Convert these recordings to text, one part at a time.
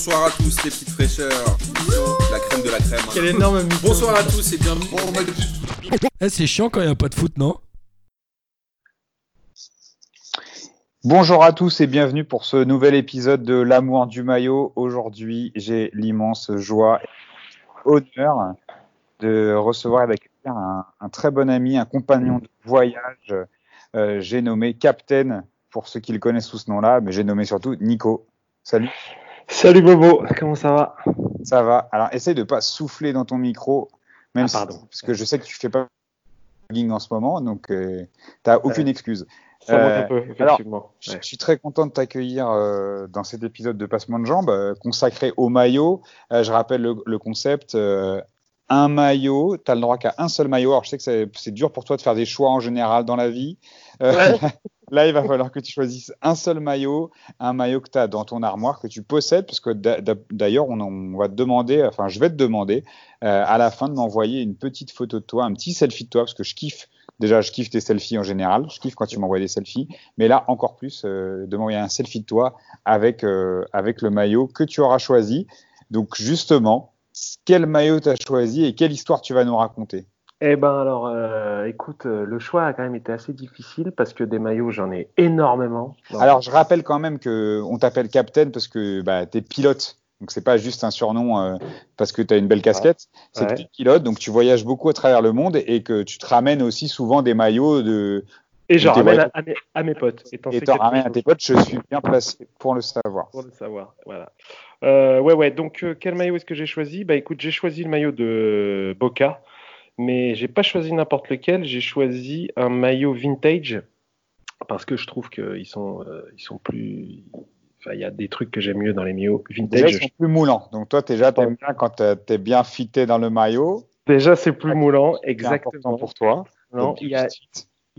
bonsoir à tous les petites fraîcheurs. La crème de la crème. Quel énorme mytho. Bonsoir à tous et bienvenue. Eh, c'est chiant quand il n'y a pas de foot, non? Bonjour à tous et bienvenue pour ce nouvel épisode de L'amour du maillot. Aujourd'hui, j'ai l'immense joie et honneur de recevoir avec un, un très bon ami, un compagnon de voyage. Euh, j'ai nommé Captain pour ceux qui le connaissent sous ce nom-là, mais j'ai nommé surtout Nico. Salut. Salut Bobo, comment ça va? Ça va. Alors, essaye de pas souffler dans ton micro, même Ah, si- parce que je sais que tu fais pas de jogging en ce moment, donc euh, t'as aucune excuse. Ça monte Euh, un peu, effectivement. Je Ouais. je suis très content de t'accueillir euh, dans cet épisode de Passement de Jambes euh, consacré au maillot. Euh, je rappelle le, le concept. euh, un maillot, tu as le droit qu'à un seul maillot. Alors je sais que c'est- c'est dur pour toi de faire des choix en général dans la vie. Euh, là, il va falloir que tu choisisses un seul maillot, un maillot que tu as dans ton armoire, que tu possèdes, parce que d'a- d'a- d'ailleurs, on, on va te demander, enfin je vais te demander euh, à la fin de m'envoyer une petite photo de toi, un petit selfie de toi, parce que je kiffe. Déjà, je kiffe tes selfies en général. Je kiffe quand tu m'envoies des selfies. Mais là, encore plus, euh, de m'envoyer un selfie de toi avec, euh, avec le maillot que tu auras choisi. Donc, justement, quel maillot tu as choisi et quelle histoire tu vas nous raconter? Eh ben alors, euh, écoute, euh, le choix a quand même été assez difficile parce que des maillots, j'en ai énormément. Alors, je rappelle quand même que on t'appelle Captain parce que bah, tu es pilote. Donc, c'est pas juste un surnom euh, parce que tu as une belle casquette. C'est que Ouais. tu es pilote, donc tu voyages beaucoup à travers le monde et que tu te ramènes aussi souvent des maillots de. et j'en tes ramène à, à mes, à mes potes. Et t'en ramènes à tes potes, je suis bien placé pour le savoir. Pour le savoir, voilà. Euh, ouais, ouais. Donc, euh, quel maillot est-ce que j'ai choisi? Bah, écoute, j'ai choisi le maillot de Boca, mais j'ai pas choisi n'importe lequel. J'ai choisi un maillot vintage parce que je trouve qu'ils sont, euh, ils sont plus. Enfin, il y a des trucs que j'aime mieux dans les maillots Déjà, vintage. ils sont plus moulants. Donc, toi, déjà, t'aimes bien quand t'es- t'es bien fité dans le maillot. Déjà, c'est plus Ouais, moulant, important exactement. pour toi. Non, il y a.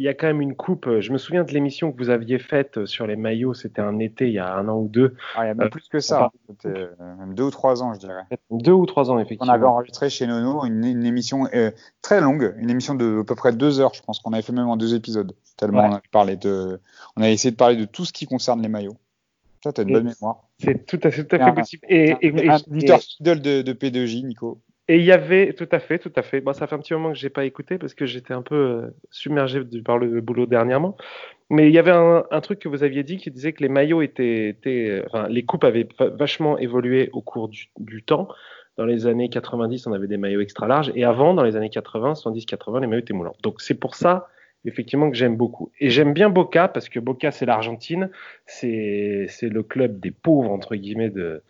il y a quand même une coupe. euh, Je me souviens de l'émission que vous aviez faite euh, sur les maillots. C'était un été, il y a un an ou deux, Ah, il y a même Euh, plus que ça. C'était même deux ou trois ans, je dirais. deux ou trois ans On effectivement. avait enregistré chez Nono une, une émission euh, très longue, une émission de à peu près deux heures, je pense qu'on avait fait même en deux épisodes. Tellement Ouais. on avait parlé de, on a essayé de parler de tout ce qui concerne les maillots. Ça, t'as une bonne mémoire. C'est tout à fait, tout à Et fait un- possible. Et, et, et- un et- de, de P2J, Nico. Et il y avait, tout à fait, tout à fait. Bon, ça fait un petit moment que j'ai pas écouté parce que j'étais un peu euh, submergé par le boulot dernièrement. Mais il y avait un, truc que vous aviez dit qui disait que les maillots étaient, étaient enfin, les coupes avaient va- vachement évolué au cours du, du temps. Dans les années 90, on avait des maillots extra larges. Et avant, dans les années 80, 70, 80, les maillots étaient moulants. Donc c'est pour ça, effectivement, que j'aime beaucoup. Et j'aime bien Boca parce que Boca, c'est l'Argentine. C'est le club des pauvres, entre guillemets, de,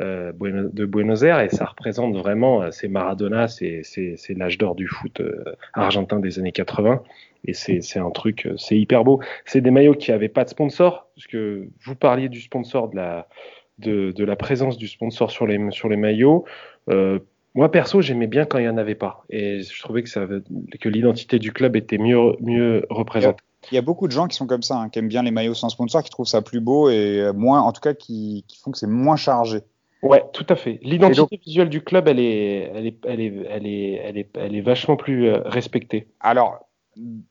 euh, de Buenos Aires. Et ça représente vraiment, euh, c'est Maradona, c'est l'âge d'or du foot euh, argentin des années 80. Et c'est un truc, c'est hyper beau. C'est des maillots qui avaient pas de sponsor, parce que vous parliez du sponsor, de la, de, la présence du sponsor sur les, sur les maillots. Moi, perso, j'aimais bien quand il n'y en avait pas. Et je trouvais que, que l'identité du club était mieux, mieux représentée. Il y a beaucoup de gens qui sont comme ça, hein, qui aiment bien les maillots sans sponsor, qui trouvent ça plus beau et moins, en tout cas, qui, qui font que c'est moins chargé. Ouais, tout à fait. L'identité donc- visuelle du club, elle est, elle est, elle est, elle est, elle est, elle est vachement plus euh, respectée. Alors,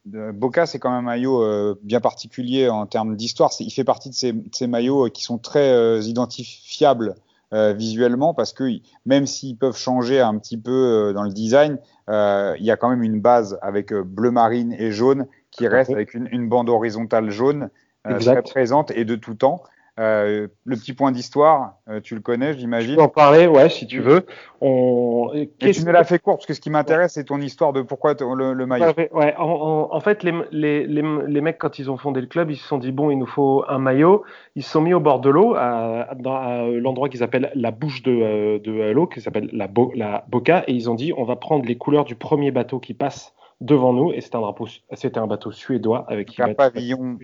Boca, c'est quand même un maillot euh, bien particulier en termes d'histoire. Il fait partie de ces, de ces maillots euh, qui sont très euh, identifiables euh, visuellement parce que même s'ils peuvent changer un petit peu dans le design, il y a quand même une base avec bleu marine et jaune qui reste avec une, une bande horizontale jaune très présente et de tout temps. Euh, le petit point d'histoire, euh, tu le connais, j'imagine. en parler, ouais, si tu veux. On... Et tu me l'as fait court parce que ce qui m'intéresse, c'est ton histoire de pourquoi le, le maillot. Ouais, ouais, en, fait, les, les, les, les mecs, quand ils ont fondé le club, ils se sont dit, bon, il nous faut un maillot. Ils se sont mis au bord de l'eau, à, l'endroit qu'ils appellent la bouche de, euh, de l'eau, qui s'appelle la, Bo- la Boca, et ils ont dit, on va prendre les couleurs du premier bateau qui passe devant nous, et c'était un, drapeau, c'était un bateau suédois avec Un pavillon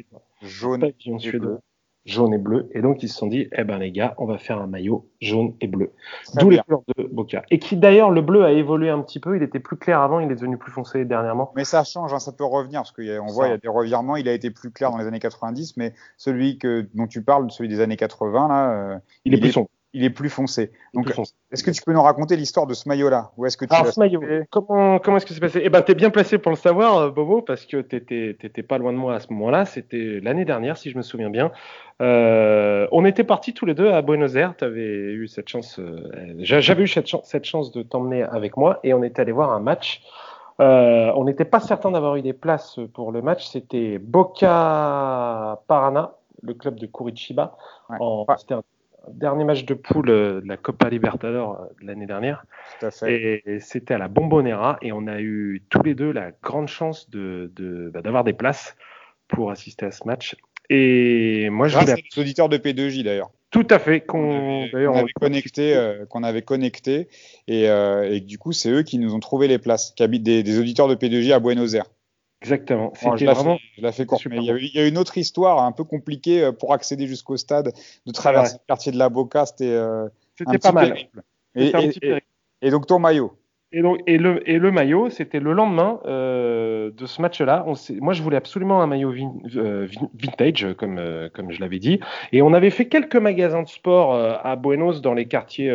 jaune pavillon suédois. Jaune et bleu. Et donc, ils se sont dit, eh ben, les gars, on va faire un maillot jaune et bleu. Très D'où les couleurs de Boca. Et qui, d'ailleurs, le bleu a évolué un petit peu. Il était plus clair avant, il est devenu plus foncé dernièrement. Mais ça change, hein, ça peut revenir, parce qu'on voit, il y a des revirements. Il a été plus clair dans les années 90, mais celui que, dont tu parles, celui des années 80, là, euh, Il est Il plus sombre. Il est plus foncé. Donc, est-ce que tu peux nous raconter l'histoire de ce maillot-là? Ou est-ce que tu Alors, l'as ce maillot, comment, comment est-ce que c'est passé? Eh ben, t'es bien placé pour le savoir, euh, Bobo, parce que t'étais, t'étais pas loin de moi à ce moment-là. C'était l'année dernière, si je me souviens bien. Euh, on était partis tous les deux à Buenos Aires. T'avais eu cette chance, euh, j'a- j'avais eu cette, chan- cette chance de t'emmener avec moi, et on était allé voir un match. Euh, on n'était pas certain d'avoir eu des places pour le match. C'était Boca Parana, le club de Curitiba. Ouais. En- Ouais. C'était un dernier match de poule euh, de la Copa Libertadores euh, de l'année dernière. Tout à fait. Et c'était à la Bombonera et on a eu tous les deux la grande chance de, de- bah, d'avoir des places pour assister à ce match. Et moi, je voulais nos auditeurs de P2J d'ailleurs. tout à fait qu'on avait, on- connecté, euh, qu'on avait connecté et, euh, du coup c'est eux qui nous ont trouvé les places, qui habitent des, des auditeurs de P2J à Buenos Aires. Exactement. Bon, je C'était la vraiment fais, je la fais courte, super mais il y, a il y a eu une autre histoire un peu compliquée euh, pour accéder jusqu'au stade, de traverser Ouais. le quartier de la Boca, c'était euh, un c'était petit pas mal. périple. Et, C'était un et- petit et- périple. et donc ton maillot. Et, donc, et, le, et le maillot, c'était le lendemain euh, de ce match-là. Moi, je voulais absolument un maillot vin- euh, vin- vintage, comme, euh, comme je l'avais dit. Et on avait fait quelques magasins de sport à Buenos, dans les quartiers,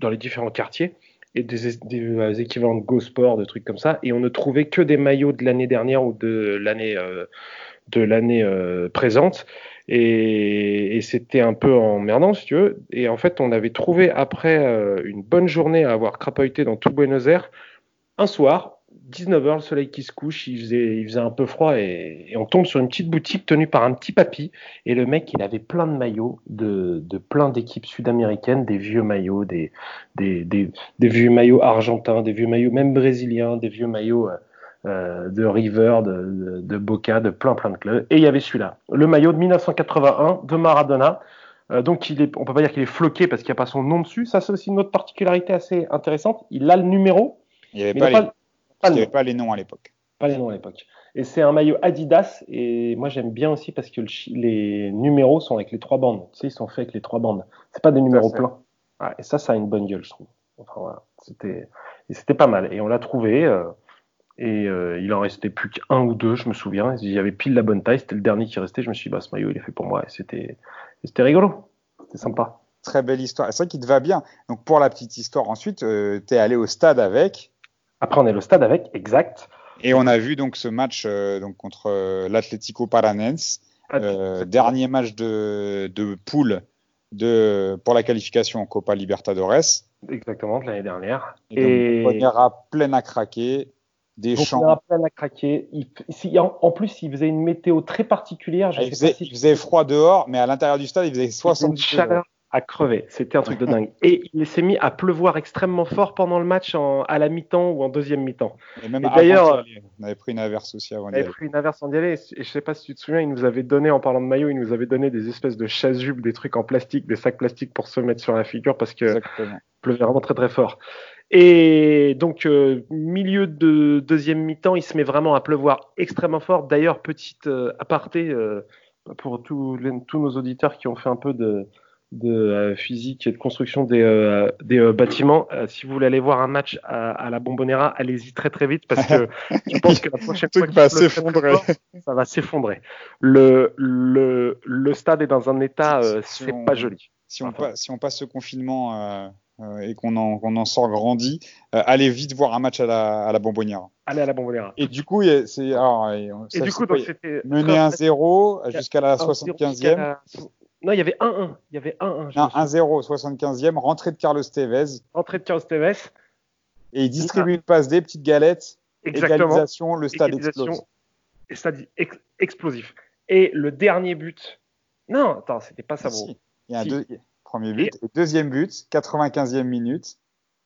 dans les différents quartiers, et des, euh, équivalents de Go Sport, de trucs comme ça. Et on ne trouvait que des maillots de l'année dernière ou de l'année euh, de l'année euh, présente. Et, c'était un peu emmerdant, si tu veux. Et en fait, on avait trouvé, après une bonne journée à avoir crapahuté dans tout Buenos Aires, un soir, 19h, le soleil qui se couche, il faisait, il faisait un peu froid et, et on tombe sur une petite boutique tenue par un petit papy. Et le mec, il avait plein de maillots de, de plein d'équipes sud-américaines, des vieux maillots, des, des, des, des vieux maillots argentins, des vieux maillots même brésiliens, des vieux maillots euh, euh, de River, de, de, de Boca, de plein plein de clubs. Et il y avait celui-là, le maillot de 1981 de Maradona. Euh, donc il est, on peut pas dire qu'il est floqué parce qu'il n'y a pas son nom dessus. Ça c'est aussi une autre particularité assez intéressante. Il a le numéro, Il n'y avait pas, les, pas, pas les noms à l'époque. Pas les noms à l'époque. Et c'est un maillot Adidas. Et moi, j'aime bien aussi parce que le les numéros sont avec les trois bandes. Tu sais, ils sont faits avec les trois bandes. C'est pas des numéros pleins. Ouais, et ça, ça a une bonne gueule, je trouve. Enfin, voilà. C'était, et c'était pas mal. Et on l'a trouvé. euh, et euh, il en restait plus qu'un ou deux, je me souviens. Il y avait pile la bonne taille. C'était le dernier qui restait. Je me suis dit, bah, ce maillot, il est fait pour moi. Et c'était, et c'était rigolo. C'était sympa. Très belle histoire. C'est vrai qu'il te va bien. Donc pour la petite histoire, ensuite, tu es allé au stade avec. Après, on est au stade avec, exact. Et on a vu donc ce match euh, donc contre euh, l'Atlético Paranense, euh, dernier match de, de poule de, pour la qualification en Copa Libertadores. Exactement, de l'année dernière. Et, donc, on ira plein à craquer, des Donc, champs. on a plein à craquer. Il, si- en, en plus, il faisait une météo très particulière. Je Ah, il, sais pas faisait, si il faisait froid dehors, mais à l'intérieur du stade, il faisait une 70 degrés. À crever. C'était un truc de dingue. Et il s'est mis à pleuvoir extrêmement fort pendant le match en- à la mi-temps ou en deuxième mi-temps. Et même Et d'ailleurs- d'y on avait pris une averse aussi avant On d'y avait aller. pris une averse en y aller. Et je sais pas si tu te souviens, il nous avait donné, en parlant de maillot, il nous avait donné des espèces de chasubles, des trucs en plastique, des sacs plastiques pour se mettre sur la figure parce que Exactement. pleuvait vraiment très très fort. Et donc, euh, milieu de deuxième mi-temps, il se met vraiment à pleuvoir extrêmement fort. D'ailleurs, petite euh, aparté euh, pour tous nos auditeurs qui ont fait un peu de, de euh, physique et de construction des, euh, des euh, bâtiments, euh, si vous voulez aller voir un match à, à la Bombonera, allez-y très très vite parce que je pense que la prochaine fois va qu'il très s'effondrer. ça va s'effondrer. Le, le, le stade est dans un état, euh, Si c'est on- pas joli. Si on, Enfin. pa- si on passe ce confinement euh, et qu'on en, qu'on en sort grandi, euh, allez vite voir un match à la, à la Bonbonnière. Allez à la Bombonera. Et du coup, a- c'est alors, et du c'est coup, donc c'était mené 1-0 jusqu'à la 75e. Non, il y avait 1-1. Il y avait 1-1. je Non, me souviens. 1-0 75e, rentrée de Carlos Tevez Entrée de Carlos Tevez. et il distribue une passe D, petite galette, Exactement. égalisation, le stade Égalisation. explose. Et stade ex- explosif. Et le dernier but. Non, attends, c'était pas ça. Bon. si. Il y a un deux- premier but et deuxième but, 95e minute,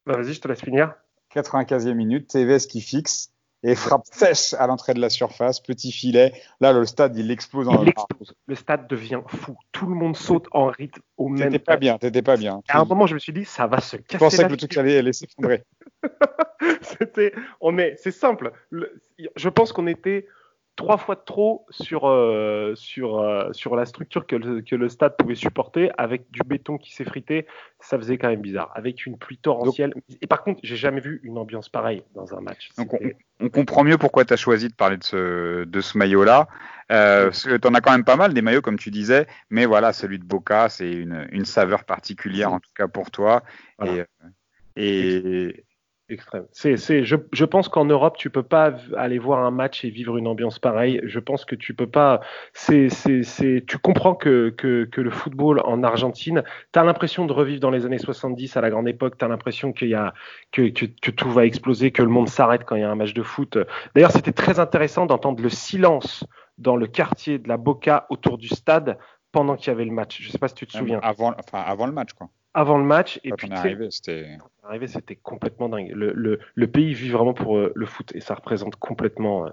Bah, Vas-y, je te laisse finir. 95e minute, Tevez qui fixe et frappe sèche à l'entrée de la surface, petit filet. Là, le stade, il explose en Il explose. Le stade devient fou. Tout le monde saute en rythme au même T'étais pas bien, t'étais pas bien. À un moment, je me suis dit, ça va se Je casser. pensais la que le truc allait, allait s'effondrer. C'était, on est, c'est simple. Le- je pense qu'on était trois fois de trop sur, euh, sur, euh, sur la structure que le, que le stade pouvait supporter, avec du béton qui s'effritait, ça faisait quand même bizarre. Avec une pluie torrentielle. Et par contre, j'ai jamais vu une ambiance pareille dans un match. Donc on, on comprend mieux pourquoi tu as choisi de parler de ce, de ce maillot-là. Euh, tu en as quand même pas mal des maillots, comme tu disais, mais voilà, celui de Boca, c'est une, une saveur particulière, en tout cas pour toi. Voilà. Et, et, Extrême. C'est, c'est, je, je pense qu'en Europe, tu peux pas aller voir un match et vivre une ambiance pareille. Je pense que tu peux pas. C'est, c'est, c'est, tu comprends que, que, que le football en Argentine, tu as l'impression de revivre dans les années 70 à la grande époque. Tu as l'impression qu'il y a, que, que, que tout va exploser, que le monde s'arrête quand il y a un match de foot. D'ailleurs, c'était très intéressant d'entendre le silence dans le quartier de la Boca autour du stade pendant qu'il y avait le match. Je sais pas si tu te souviens. Avant, enfin, avant le match, quoi. Avant le match. Et Quand puis, on est tu arrivé, c'était. arrivé, c'était complètement dingue. Le, le, le pays vit vraiment pour euh, le foot et ça représente complètement, euh,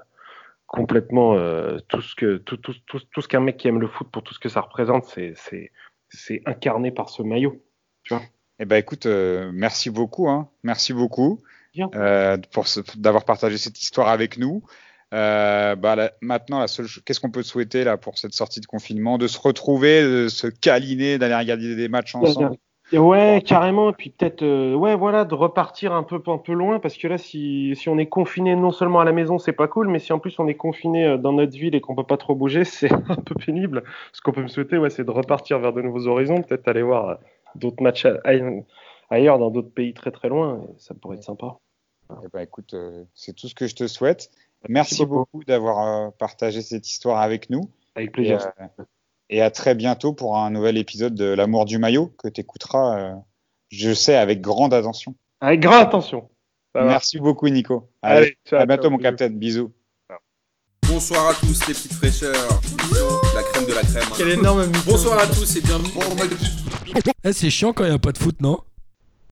complètement euh, tout ce que tout, tout, tout, tout ce qu'un mec qui aime le foot pour tout ce que ça représente, c'est c'est incarné par ce maillot. Eh ben, écoute, euh, merci beaucoup, hein. Merci beaucoup euh, pour d'avoir partagé cette histoire avec nous. Euh, bah, maintenant, la seule, qu'est-ce qu'on peut te souhaiter là pour cette sortie de confinement, de se retrouver, de se câliner, d'aller regarder des matchs ensemble? Ouais, carrément. Et puis peut-être, euh, ouais, voilà, de repartir un peu, un peu loin, parce que là, si, si on est confiné non seulement à la maison, c'est pas cool, mais si en plus on est confiné euh, dans notre ville et qu'on peut pas trop bouger, c'est un peu pénible. Ce qu'on peut me souhaiter, ouais, c'est de repartir vers de nouveaux horizons, peut-être aller voir euh, d'autres matchs ailleurs, dans d'autres pays très très loin. et ça pourrait être sympa. Eh ben, écoute, euh, c'est tout ce que je te souhaite. Merci beaucoup d'avoir euh, partagé cette histoire avec nous. Avec plaisir. Et à très bientôt pour un nouvel épisode de L'amour du maillot que tu écouteras, euh, je sais, avec grande attention. Avec grande attention. Ça va. Merci beaucoup, Nico. Allez, Allez, ciao, à bientôt, ciao, mon capitaine. Bisous. Bonsoir à tous les petites fraîcheurs. La crème de la crème. hein. Quel énorme Bonsoir à tous et bienvenue. Eh, c'est chiant quand il n'y a pas de foot, non?